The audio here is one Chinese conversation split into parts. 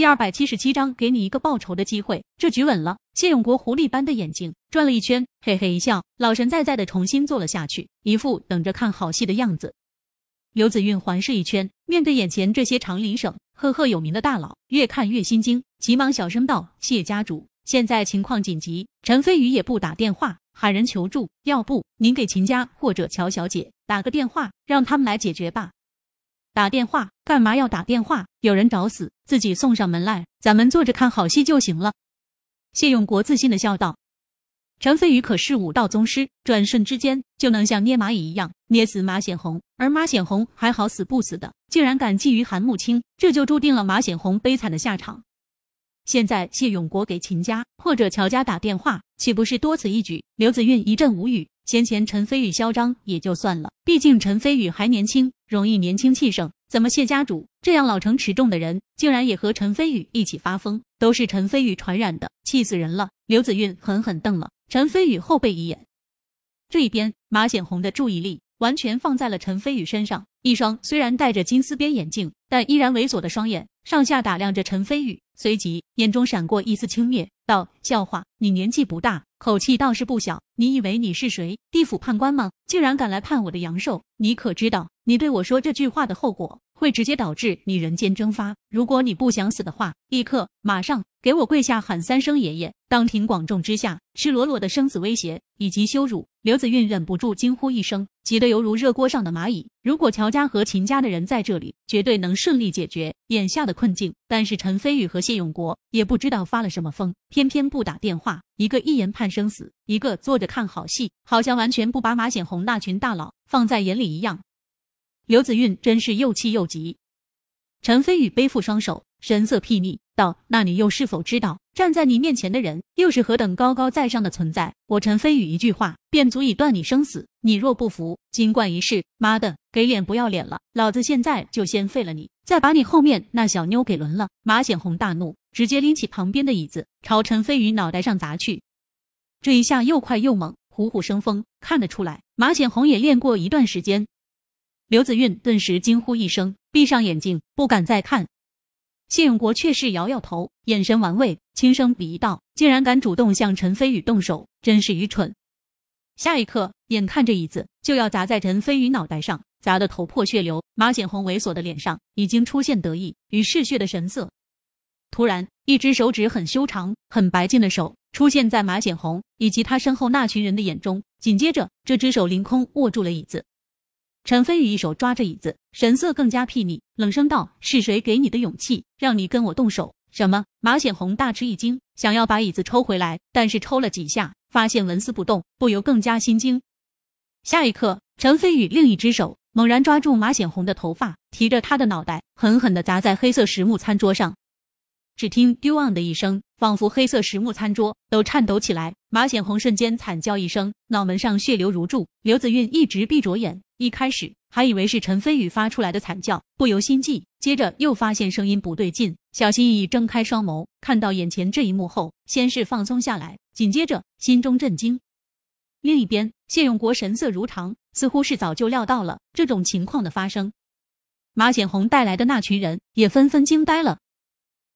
第二百七十七章，给你一个报仇的机会。这局稳了。谢永国狐狸般的眼睛转了一圈，嘿嘿一笑，老神在在的重新坐了下去，一副等着看好戏的样子。刘子韵环视一圈，面对眼前这些长林省赫赫有名的大佬，越看越心惊，急忙小声道：“谢家主，现在情况紧急，陈飞宇也不打电话喊人求助，要不您给秦家或者乔小姐打个电话，让他们来解决吧。”打电话干嘛要打电话？有人找死，自己送上门来，咱们坐着看好戏就行了。谢永国自信的笑道。陈飞宇可是武道宗师，转瞬之间就能像捏蚂蚁一样捏死马显红，而马显红还好死不死的，竟然敢觊觎韩慕清，这就注定了马显红悲惨的下场。现在谢永国给秦家或者乔家打电话，岂不是多此一举？刘子韵一阵无语。先前陈飞宇嚣张也就算了，毕竟陈飞宇还年轻，容易年轻气盛。怎么谢家主这样老成持重的人，竟然也和陈飞宇一起发疯？都是陈飞宇传染的，气死人了！刘子韵狠狠瞪了陈飞宇后背一眼。这一边，马显红的注意力完全放在了陈飞宇身上，一双虽然戴着金丝边眼镜，但依然猥琐的双眼上下打量着陈飞宇，随即眼中闪过一丝轻蔑，道：“笑话，你年纪不大。”口气倒是不小，你以为你是谁？地府判官吗？竟然敢来判我的阳寿！你可知道，你对我说这句话的后果会直接导致你人间蒸发？如果你不想死的话，立刻马上给我跪下喊三声爷爷！当庭广众之下，赤裸裸的生死威胁以及羞辱，刘子韵忍不住惊呼一声，急得犹如热锅上的蚂蚁。如果乔家和秦家的人在这里，绝对能顺利解决眼下的困境。但是陈飞宇和谢永国也不知道发了什么疯，偏偏不打电话。一个一言判生死，一个坐着看好戏，好像完全不把马显红那群大佬放在眼里一样。刘子韵真是又气又急。陈飞宇背负双手，神色睥睨道：“那你又是否知道，站在你面前的人又是何等高高在上的存在？我陈飞宇一句话便足以断你生死。你若不服，金冠一试。妈的，给脸不要脸了！老子现在就先废了你，再把你后面那小妞给轮了！”马显红大怒。直接拎起旁边的椅子，朝陈飞宇脑袋上砸去。这一下又快又猛，虎虎生风。看得出来，马显红也练过一段时间。刘子韵顿时惊呼一声，闭上眼睛，不敢再看。谢永国却是摇摇头，眼神玩味，轻声鄙夷道：“竟然敢主动向陈飞宇动手，真是愚蠢。”下一刻，眼看着椅子就要砸在陈飞宇脑袋上，砸得头破血流，马显红猥琐的脸上已经出现得意与嗜血的神色。突然，一只手指很修长、很白净的手出现在马显红以及他身后那群人的眼中。紧接着，这只手凌空握住了椅子。陈飞宇一手抓着椅子，神色更加睥睨，冷声道：“是谁给你的勇气，让你跟我动手？”什么？马显红大吃一惊，想要把椅子抽回来，但是抽了几下，发现纹丝不动，不由更加心惊。下一刻，陈飞宇另一只手猛然抓住马显红的头发，提着他的脑袋，狠狠地砸在黑色实木餐桌上。只听“丢昂”的一声，仿佛黑色实木餐桌都颤抖起来。马显红瞬间惨叫一声，脑门上血流如注。刘子韵一直闭着眼，一开始还以为是陈飞宇发出来的惨叫，不由心悸。接着又发现声音不对劲，小心翼翼睁开双眸，看到眼前这一幕后，先是放松下来，紧接着心中震惊。另一边，谢永国神色如常，似乎是早就料到了这种情况的发生。马显红带来的那群人也纷纷惊呆了。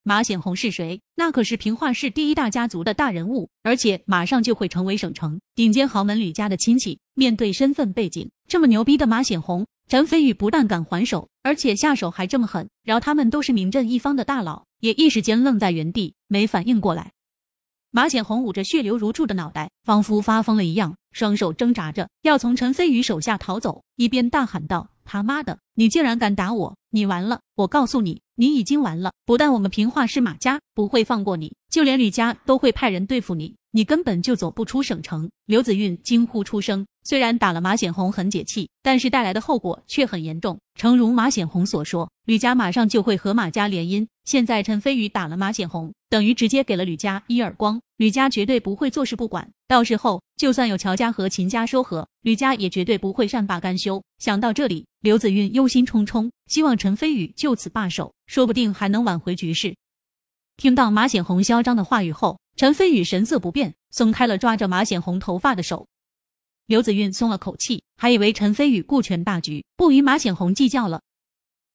马显红是谁？那可是平化市第一大家族的大人物，而且马上就会成为省城顶尖豪门吕家的亲戚。面对身份背景这么牛逼的马显红，陈飞宇不但敢还手，而且下手还这么狠。饶他们都是名震一方的大佬，也一时间愣在原地，没反应过来。马显红捂着血流如注的脑袋，仿佛发疯了一样，双手挣扎着要从陈飞宇手下逃走，一边大喊道：“他妈的，你竟然敢打我！你完了！我告诉你。”你已经完了，不但我们平化市马家不会放过你，就连吕家都会派人对付你，你根本就走不出省城。刘子韵惊呼出声，虽然打了马显红很解气，但是带来的后果却很严重。诚如马显红所说，吕家马上就会和马家联姻。现在陈飞宇打了马显红，等于直接给了吕家一耳光，吕家绝对不会坐视不管。到时候就算有乔家和秦家说和，吕家也绝对不会善罢甘休。想到这里，刘子韵忧心忡忡，希望陈飞宇就此罢手，说不定还能挽回局势。听到马显红嚣张的话语后，陈飞宇神色不变，松开了抓着马显红头发的手。刘子韵松了口气，还以为陈飞宇顾全大局，不与马显红计较了。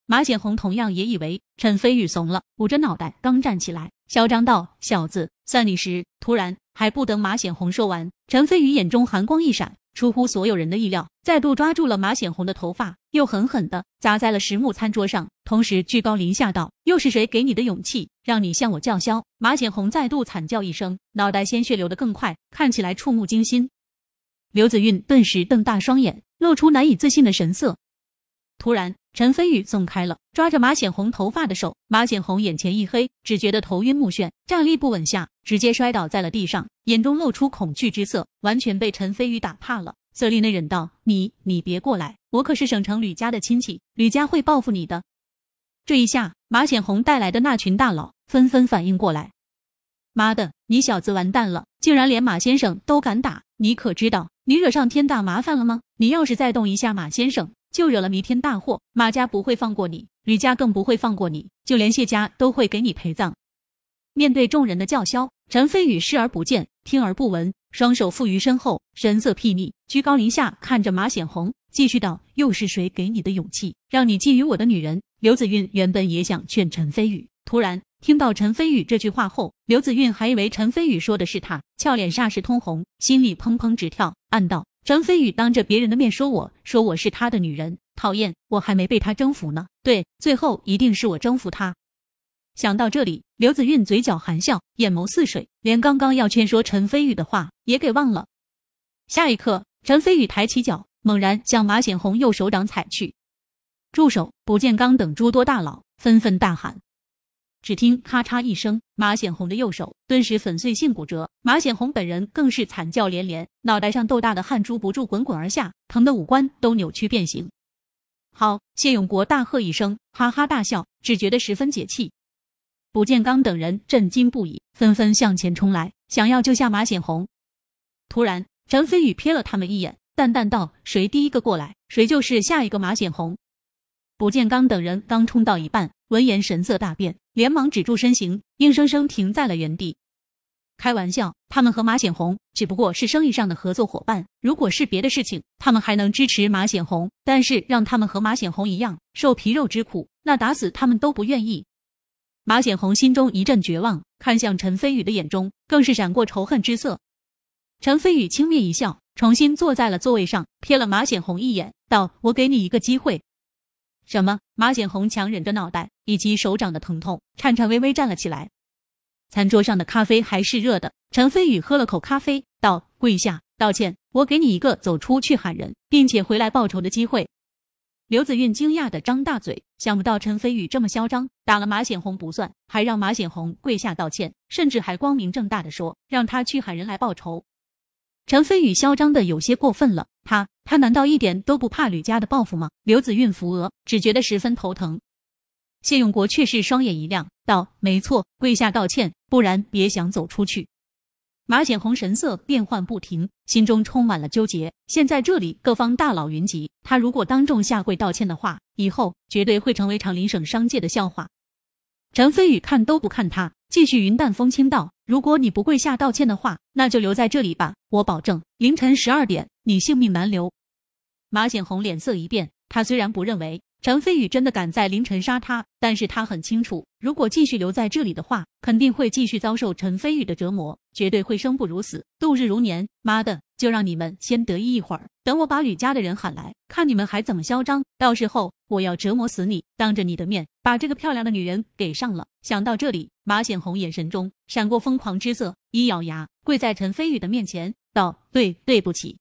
马显红同样也以为陈飞宇怂了，捂着脑袋刚站起来，嚣张道：“小子，算你时。”突然，还不等马显红说完，陈飞宇眼中寒光一闪，出乎所有人的意料，再度抓住了马显红的头发，又狠狠的砸在了实木餐桌上，同时居高临下道：“又是谁给你的勇气，让你向我叫嚣？”马显红再度惨叫一声，脑袋鲜血流得更快，看起来触目惊心。刘子韵顿时瞪大双眼，露出难以置信的神色。突然，陈飞宇松开了抓着马显红头发的手，马显红眼前一黑，只觉得头晕目眩，站立不稳下，直接摔倒在了地上，眼中露出恐惧之色，完全被陈飞宇打怕了。色厉内荏道：“你你别过来，我可是省城吕家的亲戚，吕家会报复你的。”这一下，马显红带来的那群大佬纷纷反应过来：“妈的，你小子完蛋了，竟然连马先生都敢打！你可知道你惹上天大麻烦了吗？你要是再动一下马先生！”就惹了弥天大祸，马家不会放过你，吕家更不会放过你，就连谢家都会给你陪葬。面对众人的叫嚣，陈飞宇视而不见，听而不闻，双手负于身后，神色睥睨，居高临下看着马显红，继续道：“又是谁给你的勇气，让你觊觎我的女人？”刘子韵原本也想劝陈飞宇，突然听到陈飞宇这句话后，刘子韵还以为陈飞宇说的是他，俏脸霎时通红，心里砰砰直跳，暗道。陈飞宇当着别人的面说我说我是他的女人，讨厌，我还没被他征服呢。对，最后一定是我征服他。想到这里，刘子韵嘴角含笑，眼眸似水，连刚刚要劝说陈飞宇的话也给忘了。下一刻，陈飞宇抬起脚，猛然向马显红右手掌踩去。住手！卜建刚等诸多大佬纷纷大喊。只听咔嚓一声，马显红的右手顿时粉碎性骨折，马显红本人更是惨叫连连，脑袋上豆大的汗珠不住滚滚而下，疼的五官都扭曲变形。好！谢永国大喝一声，哈哈大笑，只觉得十分解气。卜建刚等人震惊不已，纷纷向前冲来，想要救下马显红。突然，陈飞宇瞥了他们一眼，淡淡道：“谁第一个过来，谁就是下一个马显红。”卜建刚等人刚冲到一半，闻言神色大变。连忙止住身形，硬生生停在了原地。开玩笑，他们和马显红只不过是生意上的合作伙伴。如果是别的事情，他们还能支持马显红。但是让他们和马显红一样受皮肉之苦，那打死他们都不愿意。马显红心中一阵绝望，看向陈飞宇的眼中更是闪过仇恨之色。陈飞宇轻蔑一笑，重新坐在了座位上，瞥了马显红一眼，道：“我给你一个机会。”什么？马显红强忍着脑袋以及手掌的疼痛，颤颤巍巍站了起来。餐桌上的咖啡还是热的。陈飞宇喝了口咖啡，道：“跪下道歉，我给你一个走出去喊人，并且回来报仇的机会。”刘子韵惊讶的张大嘴，想不到陈飞宇这么嚣张，打了马显红不算，还让马显红跪下道歉，甚至还光明正大的说让他去喊人来报仇。陈飞宇嚣张的有些过分了，他他难道一点都不怕吕家的报复吗？刘子韵扶额，只觉得十分头疼。谢永国却是双眼一亮，道：“没错，跪下道歉，不然别想走出去。”马显红神色变幻不停，心中充满了纠结。现在这里各方大佬云集，他如果当众下跪道歉的话，以后绝对会成为长林省商界的笑话。陈飞宇看都不看他，继续云淡风轻道。如果你不跪下道歉的话，那就留在这里吧。我保证，凌晨十二点，你性命难留。马显红脸色一变，他虽然不认为陈飞宇真的敢在凌晨杀他，但是他很清楚，如果继续留在这里的话，肯定会继续遭受陈飞宇的折磨，绝对会生不如死，度日如年。妈的，就让你们先得意一会儿，等我把吕家的人喊来，看你们还怎么嚣张。到时候我要折磨死你，当着你的面把这个漂亮的女人给上了。想到这里。马显红眼神中闪过疯狂之色，一咬牙跪在陈飞宇的面前，道：“对，对不起，